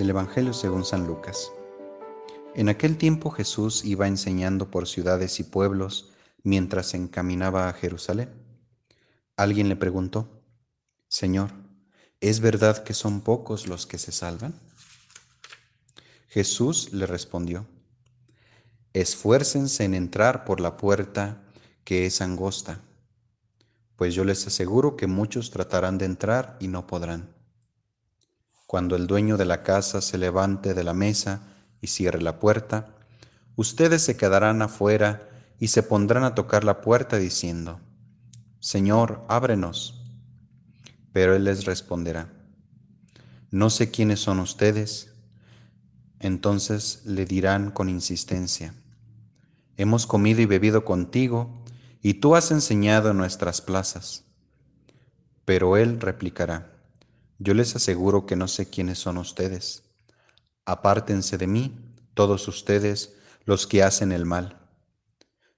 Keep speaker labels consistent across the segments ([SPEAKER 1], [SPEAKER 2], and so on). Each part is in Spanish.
[SPEAKER 1] Del Evangelio según San Lucas. En aquel tiempo Jesús iba enseñando por ciudades y pueblos mientras se encaminaba a Jerusalén. Alguien le preguntó, Señor, ¿es verdad que son pocos los que se salvan? Jesús le respondió, Esfuércense en entrar por la puerta que es angosta, pues yo les aseguro que muchos tratarán de entrar y no podrán. Cuando el dueño de la casa se levante de la mesa y cierre la puerta, ustedes se quedarán afuera y se pondrán a tocar la puerta diciendo, Señor, ábrenos. Pero él les responderá, no sé quiénes son ustedes. Entonces le dirán con insistencia, hemos comido y bebido contigo, y tú has enseñado en nuestras plazas. Pero él replicará, yo les aseguro que no sé quiénes son ustedes. Apártense de mí, todos ustedes, los que hacen el mal.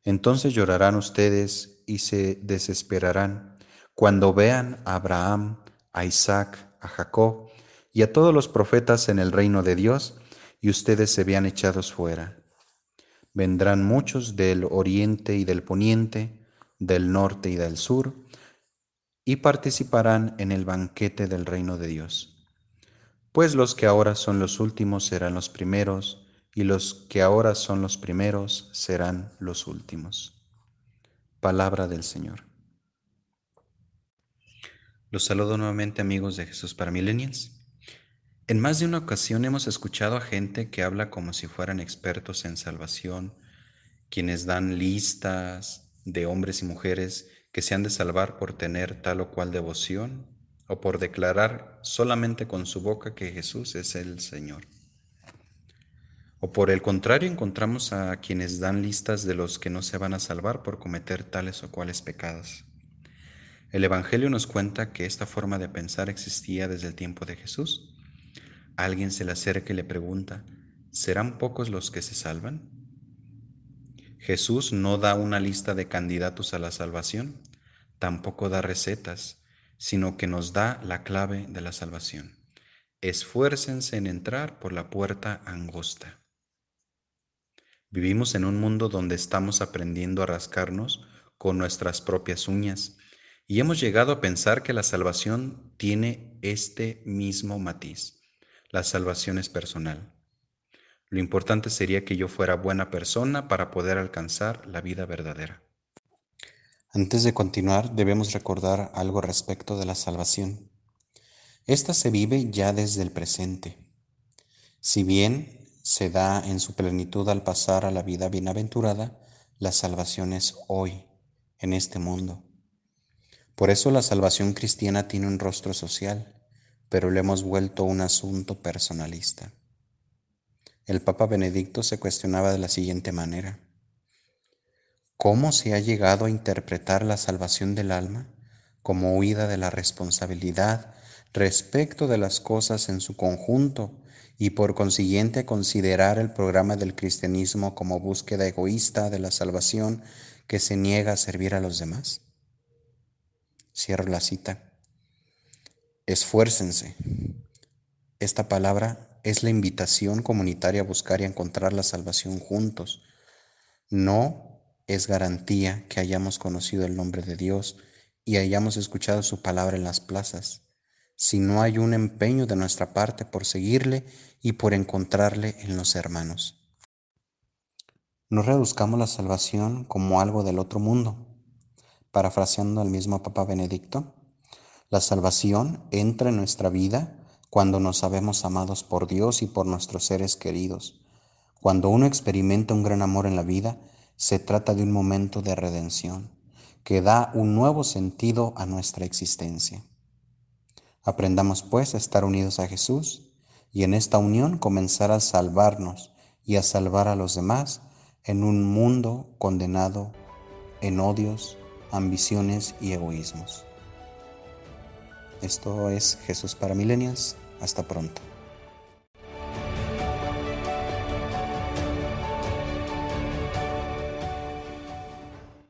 [SPEAKER 1] Entonces llorarán ustedes y se desesperarán cuando vean a Abraham, a Isaac, a Jacob y a todos los profetas en el reino de Dios y ustedes se vean echados fuera. Vendrán muchos del oriente y del poniente, del norte y del sur, y participarán en el banquete del reino de Dios. Pues los que ahora son los últimos serán los primeros, y los que ahora son los primeros serán los últimos. Palabra del Señor. Los saludo nuevamente amigos de Jesús para Millennials. En más de una ocasión hemos escuchado a gente que habla como si fueran expertos en salvación, quienes dan listas de hombres y mujeres que se han de salvar por tener tal o cual devoción o por declarar solamente con su boca que Jesús es el Señor. O por el contrario encontramos a quienes dan listas de los que no se van a salvar por cometer tales o cuales pecados. El Evangelio nos cuenta que esta forma de pensar existía desde el tiempo de Jesús. Alguien se le acerca y le pregunta, ¿serán pocos los que se salvan? Jesús no da una lista de candidatos a la salvación, tampoco da recetas, sino que nos da la clave de la salvación. Esfuércense en entrar por la puerta angosta. Vivimos en un mundo donde estamos aprendiendo a rascarnos con nuestras propias uñas y hemos llegado a pensar que la salvación tiene este mismo matiz. La salvación es personal. Lo importante sería que yo fuera buena persona para poder alcanzar la vida verdadera. Antes de continuar, debemos recordar algo respecto de la salvación. Esta se vive ya desde el presente. Si bien se da en su plenitud al pasar a la vida bienaventurada, la salvación es hoy, en este mundo. Por eso la salvación cristiana tiene un rostro social, pero lo hemos vuelto un asunto personalista. El Papa Benedicto se cuestionaba de la siguiente manera. ¿Cómo se ha llegado a interpretar la salvación del alma como huida de la responsabilidad respecto de las cosas en su conjunto y por consiguiente considerar el programa del cristianismo como búsqueda egoísta de la salvación que se niega a servir a los demás? Cierro la cita. Esfuércense. Esta palabra es la invitación comunitaria a buscar y encontrar la salvación juntos. No es garantía que hayamos conocido el nombre de Dios y hayamos escuchado su palabra en las plazas si no hay un empeño de nuestra parte por seguirle y por encontrarle en los hermanos. No reduzcamos la salvación como algo del otro mundo. Parafraseando al mismo Papa Benedicto, la salvación entra en nuestra vida cuando nos sabemos amados por Dios y por nuestros seres queridos. Cuando uno experimenta un gran amor en la vida, se trata de un momento de redención que da un nuevo sentido a nuestra existencia. Aprendamos pues a estar unidos a Jesús y en esta unión comenzar a salvarnos y a salvar a los demás en un mundo condenado en odios, ambiciones y egoísmos. Esto es Jesús para Milenias. Hasta pronto.